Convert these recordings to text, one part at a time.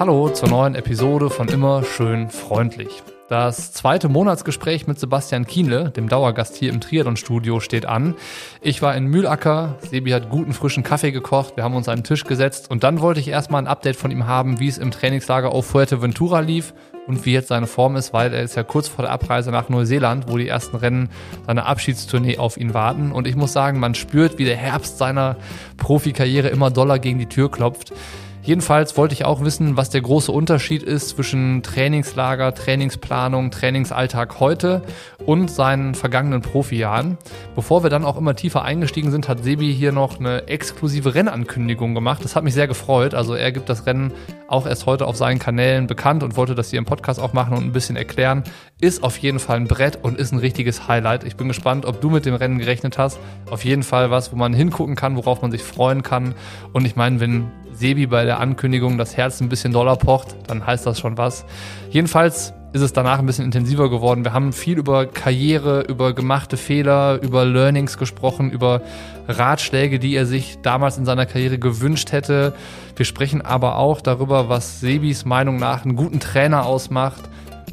Hallo zur neuen Episode von Immer schön freundlich. Das zweite Monatsgespräch mit Sebastian Kienle, dem Dauergast hier im Triathlon-Studio, steht an. Ich war in Mühlacker, Sebi hat guten frischen Kaffee gekocht, wir haben uns an den Tisch gesetzt und dann wollte ich erstmal ein Update von ihm haben, wie es im Trainingslager auf Fuerteventura lief und wie jetzt seine Form ist, weil er ist ja kurz vor der Abreise nach Neuseeland, wo die ersten Rennen seiner Abschiedstournee auf ihn warten. Und ich muss sagen, man spürt, wie der Herbst seiner Profikarriere immer doller gegen die Tür klopft. Jedenfalls wollte ich auch wissen, was der große Unterschied ist zwischen Trainingslager, Trainingsplanung, Trainingsalltag heute und seinen vergangenen Profijahren. Bevor wir dann auch immer tiefer eingestiegen sind, hat Sebi hier noch eine exklusive Rennankündigung gemacht. Das hat mich sehr gefreut. Also er gibt das Rennen auch erst heute auf seinen Kanälen bekannt und wollte das hier im Podcast auch machen und ein bisschen erklären. Ist auf jeden Fall ein Brett und ist ein richtiges Highlight. Ich bin gespannt, ob du mit dem Rennen gerechnet hast. Auf jeden Fall was, wo man hingucken kann, worauf man sich freuen kann. Und ich meine, wenn Sebi bei der Ankündigung das Herz ein bisschen doller pocht, dann heißt das schon was. Jedenfalls ist es danach ein bisschen intensiver geworden. Wir haben viel über Karriere, über gemachte Fehler, über Learnings gesprochen, über Ratschläge, die er sich damals in seiner Karriere gewünscht hätte. Wir sprechen aber auch darüber, was Sebis Meinung nach einen guten Trainer ausmacht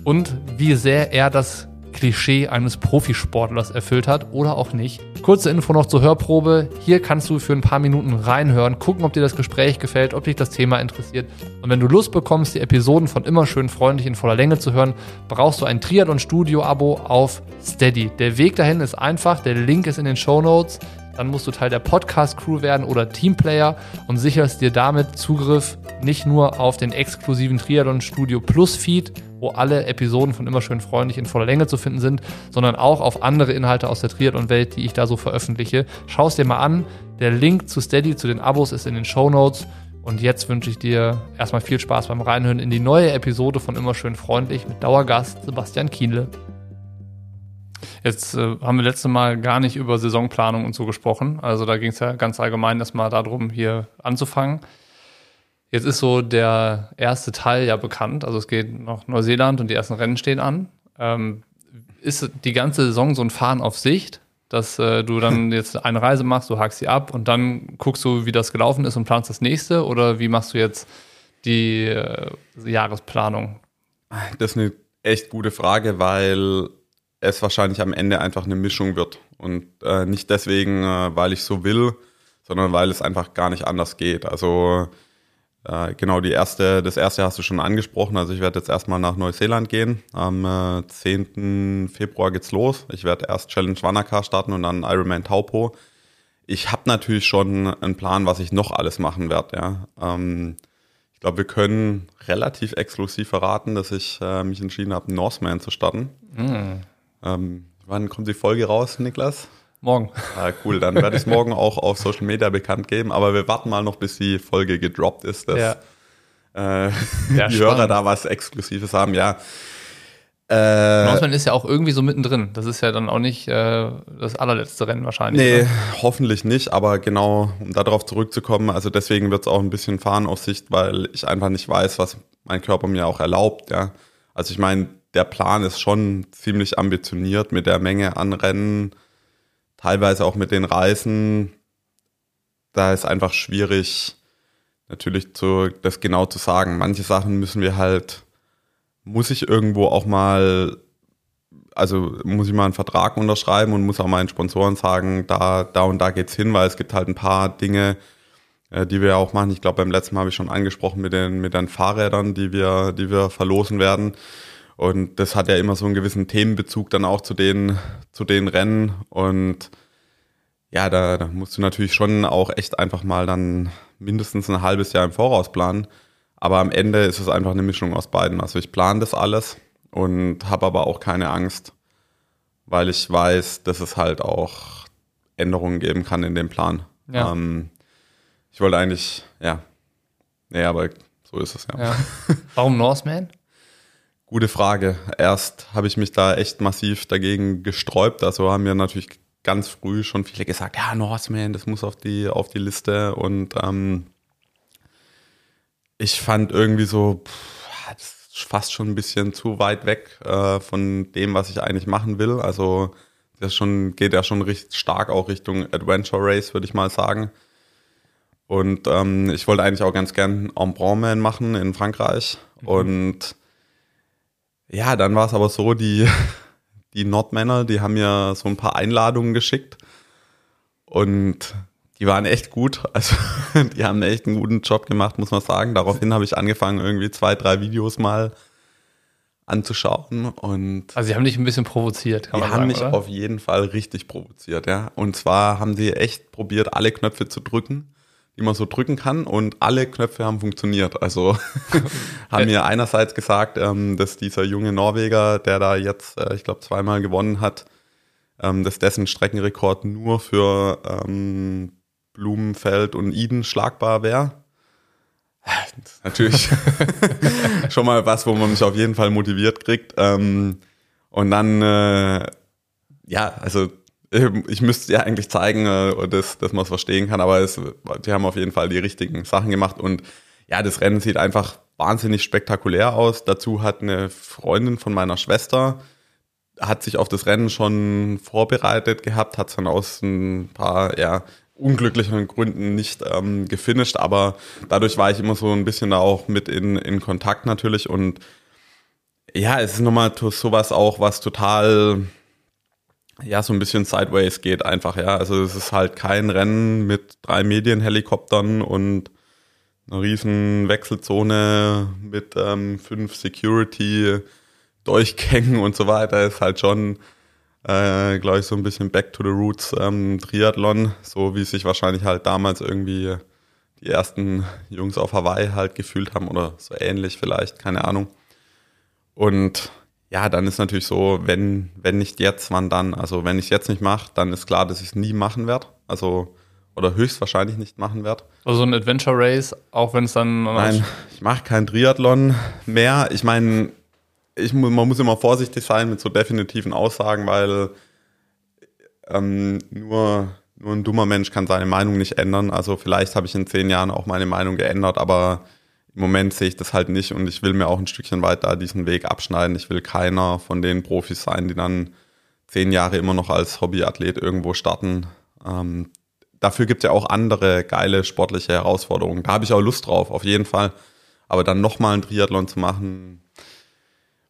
und wie sehr er das Klischee eines Profisportlers erfüllt hat oder auch nicht. Kurze Info noch zur Hörprobe. Hier kannst du für ein paar Minuten reinhören, gucken, ob dir das Gespräch gefällt, ob dich das Thema interessiert. Und wenn du Lust bekommst, die Episoden von immer schön freundlich in voller Länge zu hören, brauchst du ein Triathlon Studio Abo auf Steady. Der Weg dahin ist einfach, der Link ist in den Show Notes. Dann musst du Teil der Podcast-Crew werden oder Teamplayer und sicherst dir damit Zugriff nicht nur auf den exklusiven Triathlon Studio Plus Feed, wo alle Episoden von immer schön freundlich in voller Länge zu finden sind, sondern auch auf andere Inhalte aus der Triathlon-Welt, die ich da so veröffentliche. Schau es dir mal an. Der Link zu Steady, zu den Abos ist in den Show Notes. Und jetzt wünsche ich dir erstmal viel Spaß beim Reinhören in die neue Episode von Immer schön freundlich mit Dauergast Sebastian Kienle. Jetzt äh, haben wir letzte Mal gar nicht über Saisonplanung und so gesprochen. Also da ging es ja ganz allgemein erstmal darum, hier anzufangen. Jetzt ist so der erste Teil ja bekannt. Also es geht nach Neuseeland und die ersten Rennen stehen an. Ähm, ist die ganze Saison so ein Fahren auf Sicht, dass äh, du dann jetzt eine Reise machst, du hakst sie ab und dann guckst du, wie das gelaufen ist und planst das nächste? Oder wie machst du jetzt die äh, Jahresplanung? Das ist eine echt gute Frage, weil es wahrscheinlich am Ende einfach eine Mischung wird. Und äh, nicht deswegen, äh, weil ich so will, sondern weil es einfach gar nicht anders geht. Also äh, genau, die erste, das erste hast du schon angesprochen. Also ich werde jetzt erstmal nach Neuseeland gehen. Am äh, 10. Februar geht's los. Ich werde erst Challenge Wanaka starten und dann Ironman Taupo. Ich habe natürlich schon einen Plan, was ich noch alles machen werde. Ja. Ähm, ich glaube, wir können relativ exklusiv verraten, dass ich äh, mich entschieden habe, Norseman zu starten. Mm. Ähm, wann kommt die Folge raus, Niklas? Morgen. Ah, cool, dann werde ich es morgen auch auf Social Media bekannt geben. Aber wir warten mal noch, bis die Folge gedroppt ist, dass ja. äh, ja, die Hörer da was Exklusives haben. Ja. Äh, Norseman ist ja auch irgendwie so mittendrin. Das ist ja dann auch nicht äh, das allerletzte Rennen wahrscheinlich. Nee, oder? hoffentlich nicht. Aber genau, um darauf zurückzukommen, also deswegen wird es auch ein bisschen Fahren auf Sicht, weil ich einfach nicht weiß, was mein Körper mir auch erlaubt. Ja. Also ich meine, der Plan ist schon ziemlich ambitioniert mit der Menge an Rennen teilweise auch mit den Reisen, da ist einfach schwierig, natürlich zu, das genau zu sagen. Manche Sachen müssen wir halt, muss ich irgendwo auch mal, also muss ich mal einen Vertrag unterschreiben und muss auch meinen Sponsoren sagen, da, da und da geht's hin, weil es gibt halt ein paar Dinge, äh, die wir auch machen. Ich glaube, beim letzten Mal habe ich schon angesprochen mit den, mit den Fahrrädern, die wir, die wir verlosen werden. Und das hat ja immer so einen gewissen Themenbezug dann auch zu den, zu den Rennen. Und ja, da, da musst du natürlich schon auch echt einfach mal dann mindestens ein halbes Jahr im Voraus planen. Aber am Ende ist es einfach eine Mischung aus beiden. Also ich plane das alles und habe aber auch keine Angst, weil ich weiß, dass es halt auch Änderungen geben kann in dem Plan. Ja. Ähm, ich wollte eigentlich, ja, nee, aber so ist es ja. ja. Warum Norseman? Gute Frage. Erst habe ich mich da echt massiv dagegen gesträubt. Also haben mir natürlich ganz früh schon viele gesagt, ja, Norseman, das muss auf die, auf die Liste. Und ähm, ich fand irgendwie so, pff, das ist fast schon ein bisschen zu weit weg äh, von dem, was ich eigentlich machen will. Also das schon, geht ja schon recht stark auch Richtung Adventure Race, würde ich mal sagen. Und ähm, ich wollte eigentlich auch ganz gern Embrunman machen in Frankreich. Mhm. Und ja, dann war es aber so, die, die Nordmänner, die haben mir so ein paar Einladungen geschickt. Und die waren echt gut. Also die haben echt einen guten Job gemacht, muss man sagen. Daraufhin habe ich angefangen, irgendwie zwei, drei Videos mal anzuschauen. Und also sie haben dich ein bisschen provoziert, kann man sagen. Die haben mich oder? auf jeden Fall richtig provoziert, ja. Und zwar haben sie echt probiert, alle Knöpfe zu drücken, man so drücken kann. Und alle Knöpfe haben funktioniert. Also haben mir einerseits gesagt, ähm, dass dieser junge Norweger, der da jetzt, äh, ich glaube, zweimal gewonnen hat, ähm, dass dessen Streckenrekord nur für ähm, Blumenfeld und Eden schlagbar wäre. Natürlich schon mal was, wo man mich auf jeden Fall motiviert kriegt. Ähm, und dann, äh, ja, also ich müsste ja eigentlich zeigen, äh, dass, dass man es verstehen kann, aber es, die haben auf jeden Fall die richtigen Sachen gemacht und ja, das Rennen sieht einfach wahnsinnig spektakulär aus. Dazu hat eine Freundin von meiner Schwester, hat sich auf das Rennen schon vorbereitet gehabt, hat es dann aus ein paar ja, unglücklichen Gründen nicht ähm, gefinisht, aber dadurch war ich immer so ein bisschen da auch mit in, in Kontakt natürlich und ja, es ist nochmal sowas auch, was total ja, so ein bisschen sideways geht einfach, ja. Also es ist halt kein Rennen mit drei Medienhelikoptern und einer riesen Wechselzone mit ähm, fünf Security-Durchgängen und so weiter. Ist halt schon äh, glaube ich, so ein bisschen Back to the Roots ähm, Triathlon, so wie sich wahrscheinlich halt damals irgendwie die ersten Jungs auf Hawaii halt gefühlt haben oder so ähnlich vielleicht, keine Ahnung. Und ja, dann ist natürlich so, wenn, wenn nicht jetzt, wann dann? Also wenn ich es jetzt nicht mache, dann ist klar, dass ich es nie machen werde. Also oder höchstwahrscheinlich nicht machen werde. Also ein Adventure Race, auch wenn es dann. Nein, ich mache kein Triathlon mehr. Ich meine, ich, man muss immer vorsichtig sein mit so definitiven Aussagen, weil ähm, nur, nur ein dummer Mensch kann seine Meinung nicht ändern. Also vielleicht habe ich in zehn Jahren auch meine Meinung geändert, aber im Moment sehe ich das halt nicht und ich will mir auch ein Stückchen weiter diesen Weg abschneiden. Ich will keiner von den Profis sein, die dann zehn Jahre immer noch als Hobbyathlet irgendwo starten. Ähm, dafür gibt es ja auch andere geile sportliche Herausforderungen. Da habe ich auch Lust drauf, auf jeden Fall. Aber dann nochmal einen Triathlon zu machen,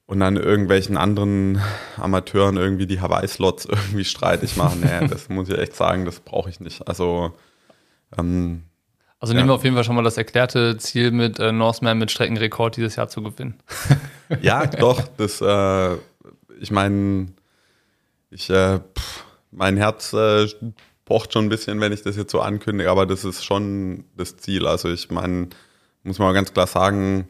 und dann irgendwelchen anderen Amateuren irgendwie die Hawaii-Slots irgendwie streitig machen. Nee, das muss ich echt sagen, das brauche ich nicht. Also, ähm, also nehmen ja. wir auf jeden Fall schon mal das erklärte Ziel mit äh, Norseman mit Streckenrekord dieses Jahr zu gewinnen. ja, doch. Das, äh, ich meine, ich, äh, mein Herz äh, pocht schon ein bisschen, wenn ich das jetzt so ankündige, aber das ist schon das Ziel. Also ich meine, muss man ganz klar sagen,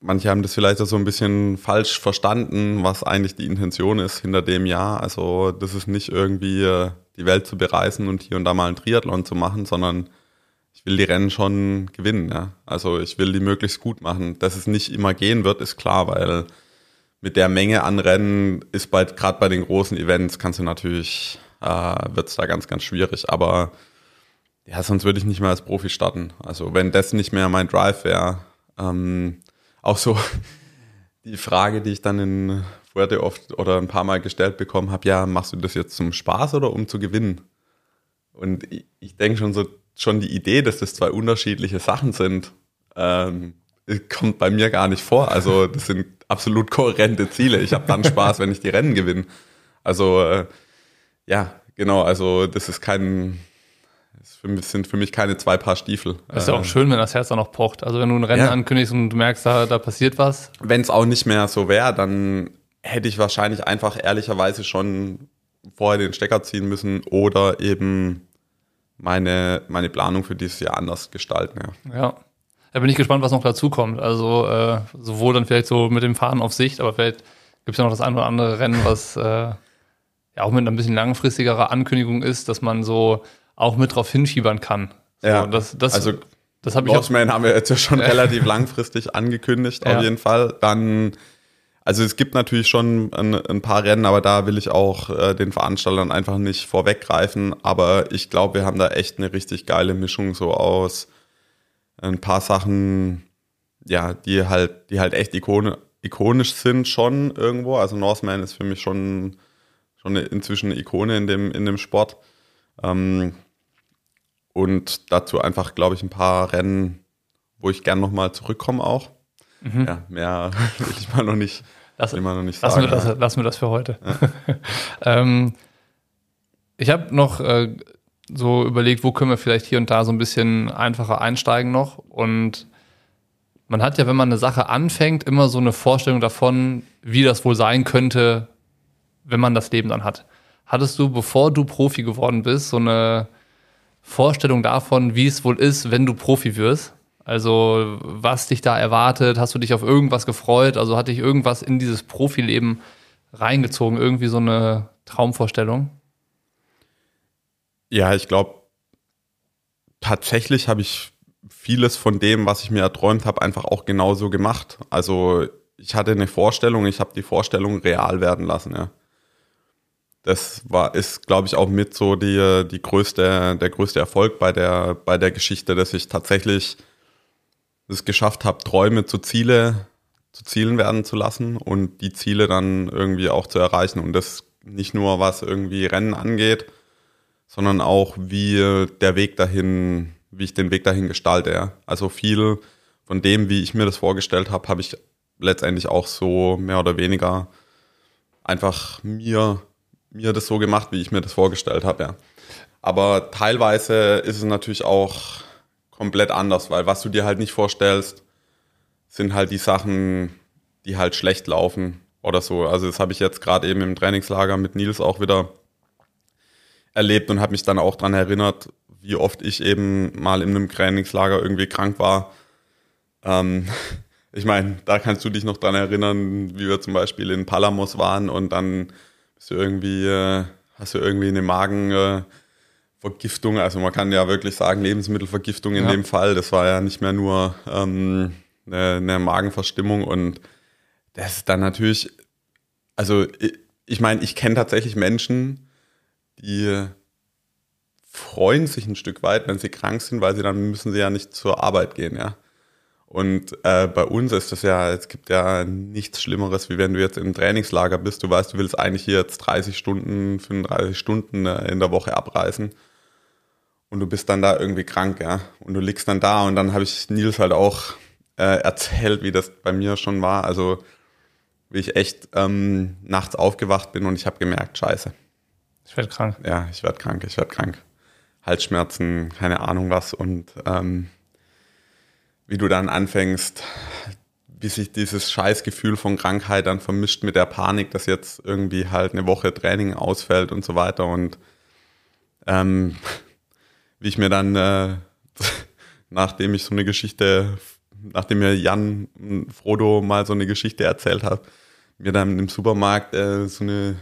manche haben das vielleicht auch so ein bisschen falsch verstanden, was eigentlich die Intention ist hinter dem Jahr. Also das ist nicht irgendwie äh, die Welt zu bereisen und hier und da mal einen Triathlon zu machen, sondern ich will die Rennen schon gewinnen. Ja? Also ich will die möglichst gut machen. Dass es nicht immer gehen wird, ist klar, weil mit der Menge an Rennen ist bei gerade bei den großen Events kannst du natürlich äh, wird es da ganz ganz schwierig. Aber ja, sonst würde ich nicht mehr als Profi starten. Also wenn das nicht mehr mein Drive wäre. Ähm, auch so die Frage, die ich dann in Fuerte oft oder ein paar Mal gestellt bekommen habe, ja, machst du das jetzt zum Spaß oder um zu gewinnen? Und ich, ich denke schon so, schon die Idee, dass das zwei unterschiedliche Sachen sind, ähm, kommt bei mir gar nicht vor. Also das sind absolut kohärente Ziele. Ich habe dann Spaß, wenn ich die Rennen gewinne. Also äh, ja, genau, also das ist kein, das sind für mich keine zwei Paar Stiefel. Das ist ja auch ähm, schön, wenn das Herz dann noch pocht. Also wenn du ein Rennen ja. ankündigst und du merkst, da, da passiert was. Wenn es auch nicht mehr so wäre, dann hätte ich wahrscheinlich einfach ehrlicherweise schon vorher den Stecker ziehen müssen oder eben meine, meine Planung für dieses Jahr anders gestalten. Ja. ja. Da bin ich gespannt, was noch dazu kommt. Also äh, sowohl dann vielleicht so mit dem Fahren auf Sicht, aber vielleicht gibt es ja noch das eine oder andere Rennen, was äh, ja auch mit einer ein bisschen langfristigerer Ankündigung ist, dass man so auch mit drauf hinschiebern kann. So, ja, das, das, also das habe ich Bossman haben wir jetzt ja schon relativ langfristig angekündigt, ja. auf jeden Fall. Dann, also es gibt natürlich schon ein, ein paar Rennen, aber da will ich auch äh, den Veranstaltern einfach nicht vorweggreifen. Aber ich glaube, wir haben da echt eine richtig geile Mischung so aus ein paar Sachen, ja, die halt, die halt echt ikone, ikonisch sind schon irgendwo. Also Norseman ist für mich schon, schon eine, inzwischen eine Ikone in dem, in dem Sport. Ähm, und dazu einfach, glaube ich, ein paar Rennen, wo ich gern nochmal zurückkomme auch. Mhm. Ja, mehr will ich mal noch nicht, lass, mal noch nicht sagen. Lassen wir das, lassen wir das für heute. Ja. ähm, ich habe noch äh, so überlegt, wo können wir vielleicht hier und da so ein bisschen einfacher einsteigen noch. Und man hat ja, wenn man eine Sache anfängt, immer so eine Vorstellung davon, wie das wohl sein könnte, wenn man das Leben dann hat. Hattest du, bevor du Profi geworden bist, so eine Vorstellung davon, wie es wohl ist, wenn du Profi wirst? Also, was dich da erwartet? Hast du dich auf irgendwas gefreut? Also, hat dich irgendwas in dieses Profileben reingezogen? Irgendwie so eine Traumvorstellung? Ja, ich glaube, tatsächlich habe ich vieles von dem, was ich mir erträumt habe, einfach auch genauso gemacht. Also ich hatte eine Vorstellung, ich habe die Vorstellung real werden lassen, ja. Das war, ist, glaube ich, auch mit so die, die größte, der größte Erfolg bei der, bei der Geschichte, dass ich tatsächlich es geschafft habe, Träume zu Ziele, zu Zielen werden zu lassen und die Ziele dann irgendwie auch zu erreichen. Und das nicht nur, was irgendwie Rennen angeht, sondern auch wie der Weg dahin, wie ich den Weg dahin gestalte. Also viel von dem, wie ich mir das vorgestellt habe, habe ich letztendlich auch so mehr oder weniger einfach mir, mir das so gemacht, wie ich mir das vorgestellt habe. Ja. Aber teilweise ist es natürlich auch komplett anders, weil was du dir halt nicht vorstellst, sind halt die Sachen, die halt schlecht laufen oder so. Also das habe ich jetzt gerade eben im Trainingslager mit Nils auch wieder erlebt und habe mich dann auch daran erinnert, wie oft ich eben mal in einem Trainingslager irgendwie krank war. Ähm, ich meine, da kannst du dich noch dran erinnern, wie wir zum Beispiel in Palamos waren und dann bist du irgendwie, äh, hast du irgendwie eine Magenvergiftung. Äh, also man kann ja wirklich sagen, Lebensmittelvergiftung in ja. dem Fall. Das war ja nicht mehr nur ähm, eine, eine Magenverstimmung und das ist dann natürlich, also ich, ich meine, ich kenne tatsächlich Menschen, die freuen sich ein Stück weit, wenn sie krank sind, weil sie dann müssen sie ja nicht zur Arbeit gehen, ja. Und äh, bei uns ist das ja, es gibt ja nichts Schlimmeres, wie wenn du jetzt im Trainingslager bist. Du weißt, du willst eigentlich hier jetzt 30 Stunden, 35 Stunden äh, in der Woche abreißen. Und du bist dann da irgendwie krank, ja. Und du liegst dann da und dann habe ich Nils halt auch äh, erzählt, wie das bei mir schon war. Also wie ich echt ähm, nachts aufgewacht bin und ich habe gemerkt, scheiße, ich werde krank. Ja, ich werde krank, ich werde krank. Halsschmerzen, keine Ahnung was. Und ähm, wie du dann anfängst, wie sich dieses Scheißgefühl von Krankheit dann vermischt mit der Panik, dass jetzt irgendwie halt eine Woche Training ausfällt und so weiter. Und ähm, wie ich mir dann, äh, nachdem ich so eine Geschichte, nachdem mir Jan Frodo mal so eine Geschichte erzählt hat, mir dann im Supermarkt äh, so eine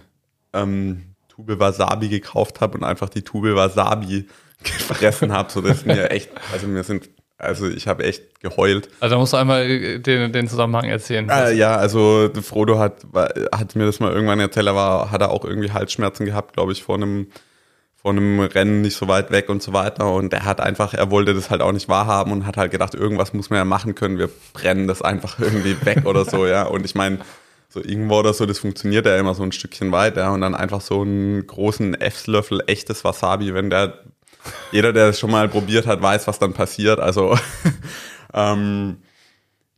ähm, Tube Wasabi gekauft habe und einfach die Tube Wasabi gefressen habe, so dass mir echt, also mir sind, also ich habe echt geheult. Also da musst du einmal den, den Zusammenhang erzählen. Äh, ja, also Frodo hat, hat mir das mal irgendwann erzählt, er war, hat er auch irgendwie Halsschmerzen gehabt, glaube ich, vor einem, vor einem Rennen nicht so weit weg und so weiter. Und er hat einfach, er wollte das halt auch nicht wahrhaben und hat halt gedacht, irgendwas muss man ja machen können, wir brennen das einfach irgendwie weg oder so, ja. Und ich meine, so irgendwo oder so, das funktioniert ja immer so ein Stückchen weiter und dann einfach so einen großen Esslöffel echtes Wasabi, wenn der, jeder, der es schon mal probiert hat, weiß, was dann passiert. Also, ähm,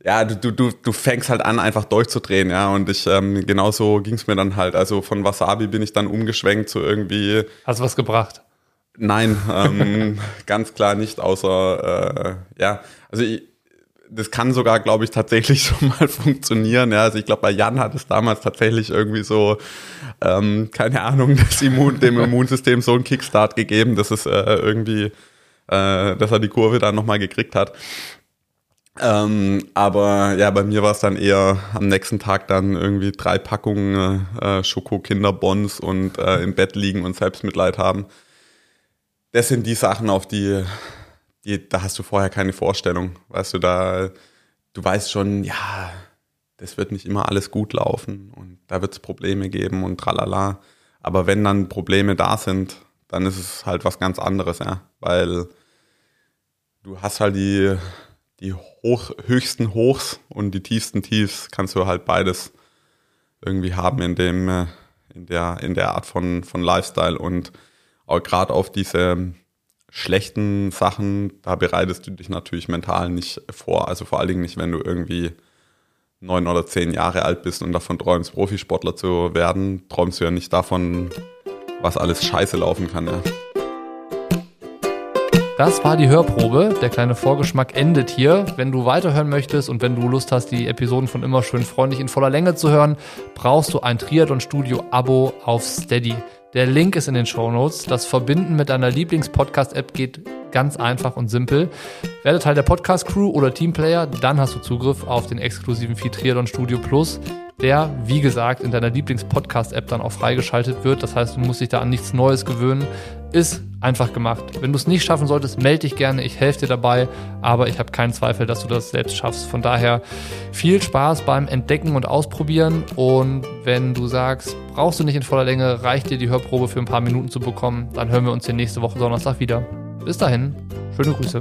ja, du, du, du fängst halt an, einfach durchzudrehen, ja. Und ich, ähm, genauso ging es mir dann halt. Also von Wasabi bin ich dann umgeschwenkt zu irgendwie. Hast du was gebracht? Nein, ähm, ganz klar nicht, außer äh, ja, also ich, das kann sogar, glaube ich, tatsächlich schon mal funktionieren. Ja, also ich glaube, bei Jan hat es damals tatsächlich irgendwie so, ähm, keine Ahnung, das Immun, dem Immunsystem so einen Kickstart gegeben, dass es äh, irgendwie, äh, dass er die Kurve dann nochmal gekriegt hat. Ähm, aber ja, bei mir war es dann eher am nächsten Tag dann irgendwie drei Packungen äh, Schoko-Kinderbons und äh, im Bett liegen und Selbstmitleid haben. Das sind die Sachen, auf die die, da hast du vorher keine Vorstellung. Weißt du, da, du weißt schon, ja, das wird nicht immer alles gut laufen und da wird es Probleme geben und tralala. Aber wenn dann Probleme da sind, dann ist es halt was ganz anderes, ja. Weil du hast halt die, die hoch, höchsten Hochs und die tiefsten Tiefs, kannst du halt beides irgendwie haben in dem, äh, in der, in der Art von, von Lifestyle und auch gerade auf diese schlechten Sachen, da bereitest du dich natürlich mental nicht vor. Also vor allen Dingen nicht, wenn du irgendwie neun oder zehn Jahre alt bist und davon träumst, Profisportler zu werden, träumst du ja nicht davon, was alles scheiße laufen kann. Ja. Das war die Hörprobe. Der kleine Vorgeschmack endet hier. Wenn du weiterhören möchtest und wenn du Lust hast, die Episoden von immer schön freundlich in voller Länge zu hören, brauchst du ein Triathlon Studio Abo auf Steady. Der Link ist in den Show Notes. Das Verbinden mit deiner Lieblings-Podcast-App geht ganz einfach und simpel. Werde Teil der Podcast-Crew oder Teamplayer, dann hast du Zugriff auf den exklusiven Feed Triathlon Studio Plus der, wie gesagt, in deiner Lieblings-Podcast-App dann auch freigeschaltet wird. Das heißt, du musst dich da an nichts Neues gewöhnen. Ist einfach gemacht. Wenn du es nicht schaffen solltest, melde dich gerne. Ich helfe dir dabei, aber ich habe keinen Zweifel, dass du das selbst schaffst. Von daher viel Spaß beim Entdecken und Ausprobieren. Und wenn du sagst, brauchst du nicht in voller Länge, reicht dir die Hörprobe für ein paar Minuten zu bekommen, dann hören wir uns hier nächste Woche Donnerstag wieder. Bis dahin, schöne Grüße.